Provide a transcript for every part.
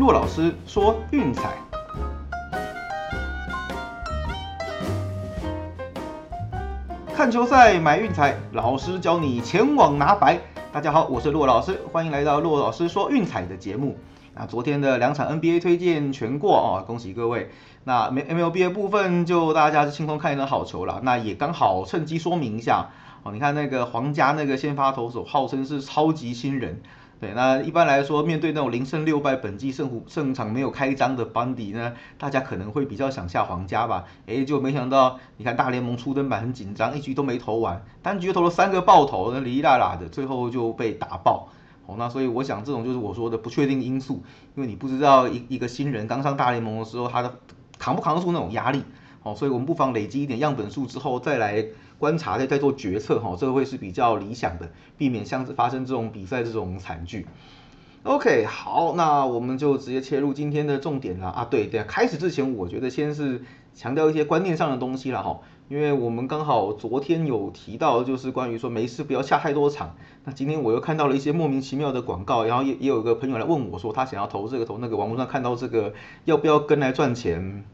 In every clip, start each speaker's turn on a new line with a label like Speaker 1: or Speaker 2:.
Speaker 1: 骆老师说运彩。看球赛买运彩，老师教你前往拿白。大家好，我是骆老师，欢迎来到骆老师说运彩的节目。那昨天的两场 NBA 推荐全过哦，恭喜各位。那 MLB 的部分就大家是轻松看一场好球了。那也刚好趁机说明一下哦，你看那个皇家那个先发投手，号称是超级新人。对，那一般来说，面对那种零胜六败、本季胜胜场没有开张的班底呢，大家可能会比较想下皇家吧？哎，就没想到，你看大联盟初登板很紧张，一局都没投完，单局投了三个爆头，那哩哩啦啦的，最后就被打爆。哦，那所以我想，这种就是我说的不确定因素，因为你不知道一一个新人刚上大联盟的时候，他的扛不扛得住那种压力。哦，所以我们不妨累积一点样本数之后再来。观察再再做决策哈，这个会是比较理想的，避免像发生这种比赛这种惨剧。OK，好，那我们就直接切入今天的重点了啊。对对，开始之前我觉得先是强调一些观念上的东西了哈，因为我们刚好昨天有提到，就是关于说没事不要下太多场。那今天我又看到了一些莫名其妙的广告，然后也也有一个朋友来问我说他想要投这个投那个，网络上看到这个要不要跟来赚钱？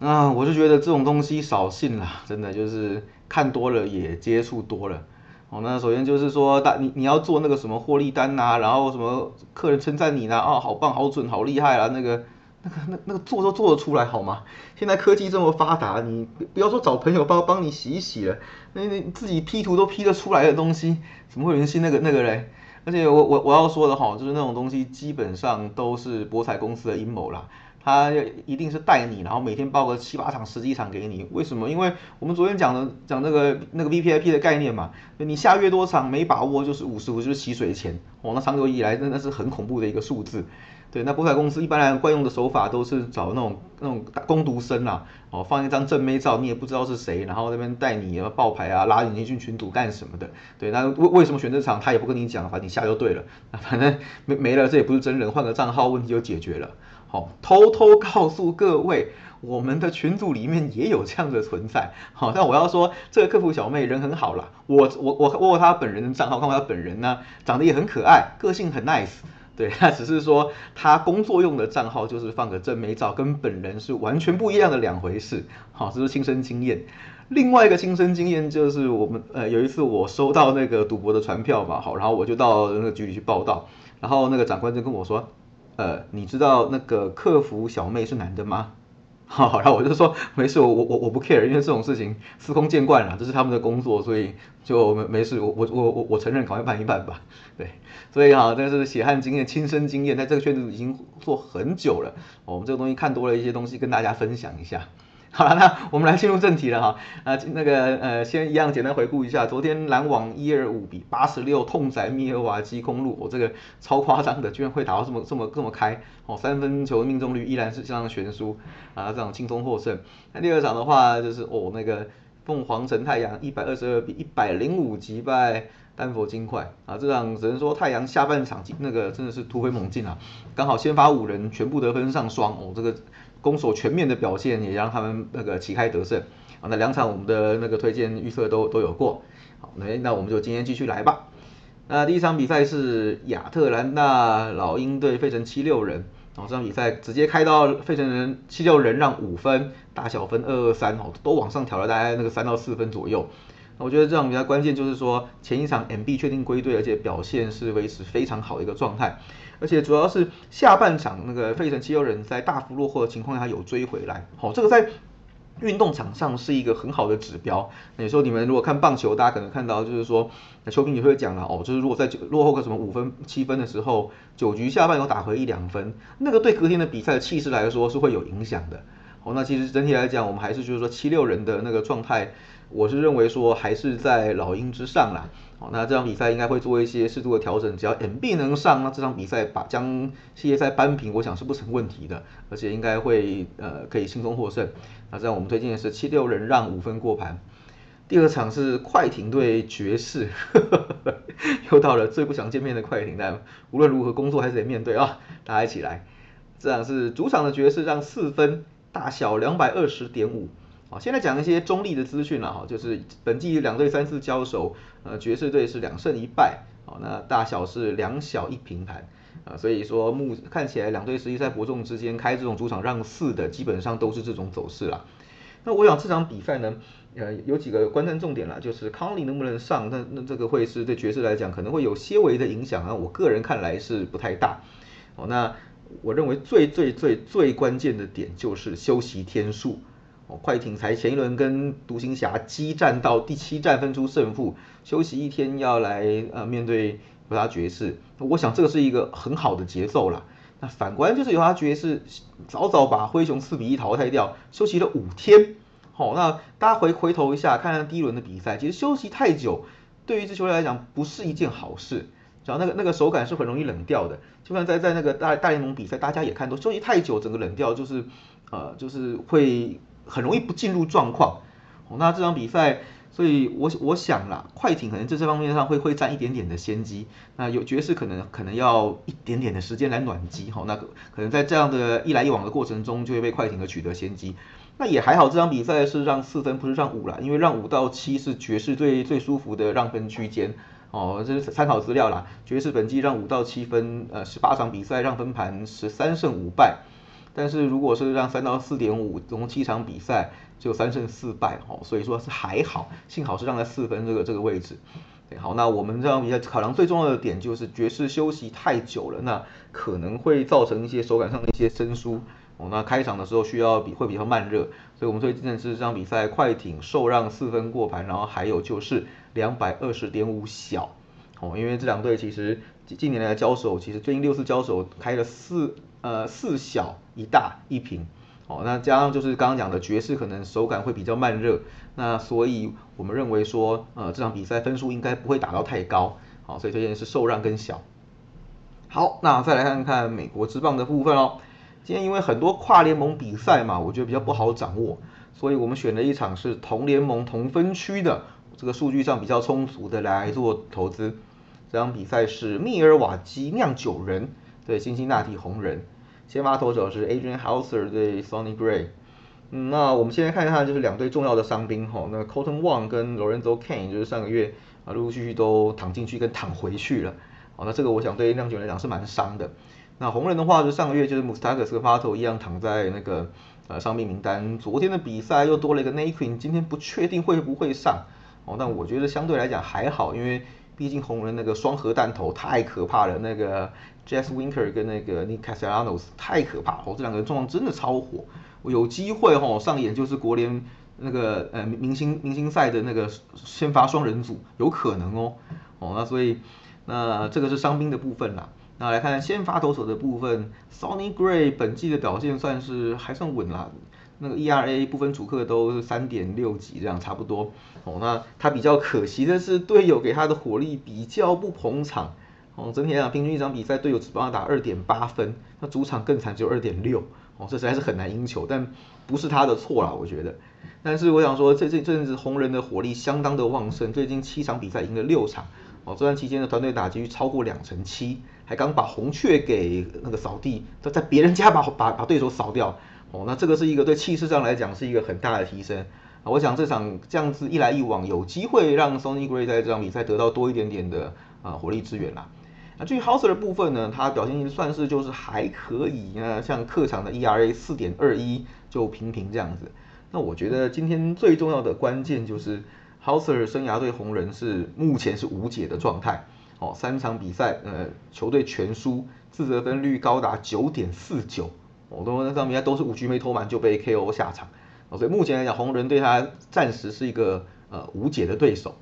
Speaker 1: 啊，我就觉得这种东西少信啦，真的就是看多了也接触多了。哦，那首先就是说，大你你要做那个什么获利单呐，然后什么客人称赞你呢，哦，好棒、好准、好厉害啊，那个、那个、那那个做都做得出来好吗？现在科技这么发达，你不要说找朋友帮帮你洗一洗了，那你自己 P 图都 P 得出来的东西，怎么会有人信那个那个嘞？而且我我我要说的哈，就是那种东西基本上都是博彩公司的阴谋啦。他一定是带你，然后每天报个七八场、十几场给你。为什么？因为我们昨天讲的讲那个那个 V P I P 的概念嘛，你下越多场没把握就是五十五，就是洗水钱。哦，那长久以来真的是很恐怖的一个数字。对，那博彩公司一般来惯用的手法都是找那种那种攻读生啦，哦，放一张正妹照，你也不知道是谁，然后那边带你报牌啊，拉你进群组干什么的。对，那为为什么选这场他也不跟你讲，反正你下就对了。那反正没没了，这也不是真人，换个账号问题就解决了。好，偷偷告诉各位，我们的群组里面也有这样的存在。好，但我要说，这个客服小妹人很好啦。我我我我她本人的账号，看过她本人呢，长得也很可爱，个性很 nice。对，她只是说她工作用的账号就是放个真美照，跟本人是完全不一样的两回事。好，这是亲身经验。另外一个亲身经验就是我们呃有一次我收到那个赌博的传票嘛，好，然后我就到那个局里去报道，然后那个长官就跟我说。呃，你知道那个客服小妹是男的吗？好，然后我就说没事，我我我我不 care，因为这种事情司空见惯了，这是他们的工作，所以就没没事，我我我我承认，赶快办一办吧。对，所以哈，这是血汗经验、亲身经验，在这个圈子已经做很久了，我们这个东西看多了一些东西，跟大家分享一下。好了，那我们来进入正题了哈。啊，那个呃，先一样简单回顾一下，昨天篮网一二五比八十六痛宰密尔瓦基公路，我这个超夸张的，居然会打到这么这么这么开哦，三分球命中率依然是相当悬殊啊，这种轻松获胜。那第二场的话就是哦，那个凤凰城太阳一百二十二比一百零五击败丹佛金块啊，这场只能说太阳下半场那个真的是突飞猛进啊，刚好先发五人全部得分上双哦，这个。攻守全面的表现也让他们那个旗开得胜啊！那两场我们的那个推荐预测都都有过。好，那那我们就今天继续来吧。那第一场比赛是亚特兰大老鹰对费城七六人。哦，这场比赛直接开到费城人七六人让五分，大小分二二三哦，都往上调了大概那个三到四分左右。我觉得这场比赛关键就是说前一场 MB 确定归队，而且表现是维持非常好的一个状态。而且主要是下半场那个费城七六人在大幅落后的情况下有追回来，好，这个在运动场上是一个很好的指标。那时候你们如果看棒球，大家可能看到就是说，那球评也会讲了哦，就是如果在落后个什么五分七分的时候，九局下半有打回一两分，那个对隔天的比赛的气势来说是会有影响的。好，那其实整体来讲，我们还是就是说七六人的那个状态。我是认为说还是在老鹰之上啦，好，那这场比赛应该会做一些适度的调整，只要 MB 能上，那这场比赛把将系列赛扳平，我想是不成问题的，而且应该会呃可以轻松获胜。那这样我们推荐的是七六人让五分过盘。第二场是快艇对爵士，又到了最不想见面的快艇，但无论如何工作还是得面对啊，大家一起来。这场是主场的爵士让四分，大小两百二十点五。好，现在讲一些中立的资讯了哈，就是本季两队三次交手，呃，爵士队是两胜一败，好，那大小是两小一平盘，啊，所以说目看起来两队实际在伯仲之间开这种主场让四的，基本上都是这种走势了。那我想这场比赛呢，呃，有几个观战重点啦，就是康利能不能上，那那这个会是对爵士来讲可能会有些微的影响啊，我个人看来是不太大。哦，那我认为最最最最关键的点就是休息天数。哦，快艇才前一轮跟独行侠激战到第七战分出胜负，休息一天要来呃面对犹他爵士，我想这个是一个很好的节奏了。那反观就是犹他爵士早早把灰熊四比一淘汰掉，休息了五天。好，那大家回回头一下看看第一轮的比赛，其实休息太久对于一支球队来讲不是一件好事，然后那个那个手感是很容易冷掉的。就算在在那个大大联盟比赛，大家也看到休息太久整个冷掉，就是呃就是会。很容易不进入状况，哦，那这场比赛，所以我我想啦，快艇可能在这方面上会会占一点点的先机，那有爵士可能可能要一点点的时间来暖机，哈，那可能在这样的一来一往的过程中，就会被快艇的取得先机，那也还好，这场比赛是让四分，不是让五了，因为让五到七是爵士最最舒服的让分区间，哦，这是参考资料啦，爵士本季让五到七分，呃，十八场比赛让分盘十三胜五败。但是如果是让三到四点五，总共七场比赛就三胜四败，哦，所以说是还好，幸好是让在四分这个这个位置。好，那我们这场比赛考量最重要的点就是爵士休息太久了，那可能会造成一些手感上的一些生疏。哦，那开场的时候需要比会比较慢热，所以我们推荐的是这场比赛快艇受让四分过盘，然后还有就是两百二十点五小。哦，因为这两队其实近近年来交手，其实最近六次交手开了四。呃，四小一大一平，哦，那加上就是刚刚讲的爵士可能手感会比较慢热，那所以我们认为说，呃，这场比赛分数应该不会打到太高，好，所以推荐是受让跟小。好，那再来看看美国之棒的部分哦。今天因为很多跨联盟比赛嘛，我觉得比较不好掌握，所以我们选了一场是同联盟同分区的，这个数据上比较充足的来做投资。这场比赛是密尔瓦基酿酒人。对，辛辛那提红人，先发投手是 Adrian Houser 对 Sonny Gray。嗯，那我们现在看一看，就是两队重要的伤兵哈，那 Colton Wong 跟 Lorenzo Kane 就是上个月啊陆陆续续都躺进去跟躺回去了。好，那这个我想对酿酒人来讲是蛮伤的。那红人的话，就上个月就是 Mustakas 和 Pato 一样躺在那个呃伤病名单。昨天的比赛又多了一个 Naquin，今天不确定会不会上。哦，但我觉得相对来讲还好，因为毕竟红人那个双核弹头太可怕了，那个。Jess Winker 跟那个 Nick Castellanos 太可怕哦，这两个人状况真的超火。我有机会哦上演就是国联那个呃明星明星赛的那个先发双人组，有可能哦。哦，那所以那这个是伤兵的部分啦。那来看先发投手的部分，Sonny Gray 本季的表现算是还算稳啦。那个 ERA 部分主客都是三点六几这样差不多。哦，那他比较可惜的是队友给他的火力比较不捧场。哦，整体来讲，平均一场比赛队友只帮他打二点八分，那主场更惨，只有二点六。哦，这实在是很难赢球，但不是他的错啦，我觉得。但是我想说，这这这阵子红人的火力相当的旺盛，最近七场比赛赢了六场。哦，这段期间的团队打击率超过两成七，还刚把红雀给那个扫地，在在别人家把把把对手扫掉。哦，那这个是一个对气势上来讲是一个很大的提升。啊，我想这场这样子一来一往，有机会让 Sony Gray 在这场比赛得到多一点点的啊火力支援啦。那至于 Houser 的部分呢，他表现算是就是还可以啊，像客场的 ERA 四点二一就平平这样子。那我觉得今天最重要的关键就是 Houser 生涯对红人是目前是无解的状态。哦，三场比赛呃球队全输，自责分率高达九点四九。我，都那场比赛都是五局没投满就被 KO 下场。所以目前来讲红人对他暂时是一个呃无解的对手。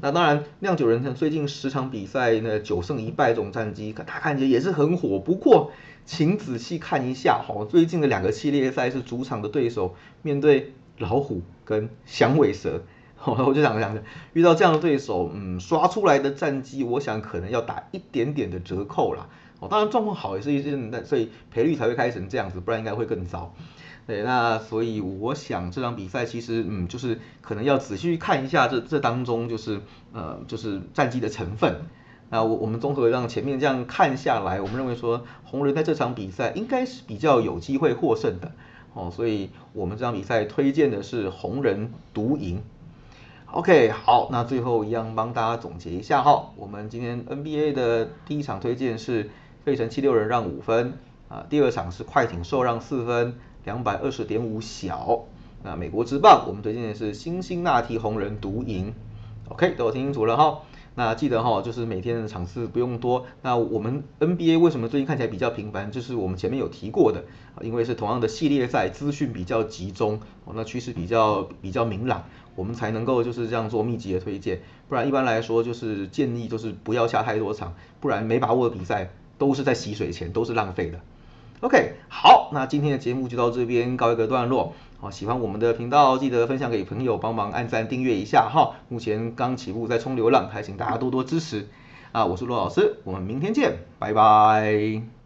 Speaker 1: 那当然，酿酒人最近十场比赛呢，九胜一败这种战绩，他看起来也是很火。不过，请仔细看一下哈，最近的两个系列赛是主场的对手，面对老虎跟响尾蛇，我就想想，遇到这样的对手，嗯，刷出来的战绩，我想可能要打一点点的折扣啦。哦，当然状况好也是一件，那所以赔率才会开成这样子，不然应该会更糟。对，那所以我想这场比赛其实，嗯，就是可能要仔细看一下这这当中就是呃就是战绩的成分。那我我们综合让前面这样看下来，我们认为说红人在这场比赛应该是比较有机会获胜的。哦，所以我们这场比赛推荐的是红人独赢。OK，好，那最后一样帮大家总结一下哈，我们今天 NBA 的第一场推荐是费城七六人让五分啊。第二场是快艇受让四分，两百二十点五小。那美国之棒我们推荐的是新兴那提红人独赢。OK，都听清楚了哈。那记得哈，就是每天的场次不用多。那我们 NBA 为什么最近看起来比较频繁？就是我们前面有提过的，因为是同样的系列赛，资讯比较集中，那趋势比较比较明朗，我们才能够就是这样做密集的推荐。不然一般来说就是建议就是不要下太多场，不然没把握的比赛都是在洗水前，都是浪费的。OK，好，那今天的节目就到这边告一个段落。好，喜欢我们的频道，记得分享给朋友，帮忙按赞订阅一下哈。目前刚起步在冲流浪，还请大家多多支持。啊，我是罗老师，我们明天见，拜拜。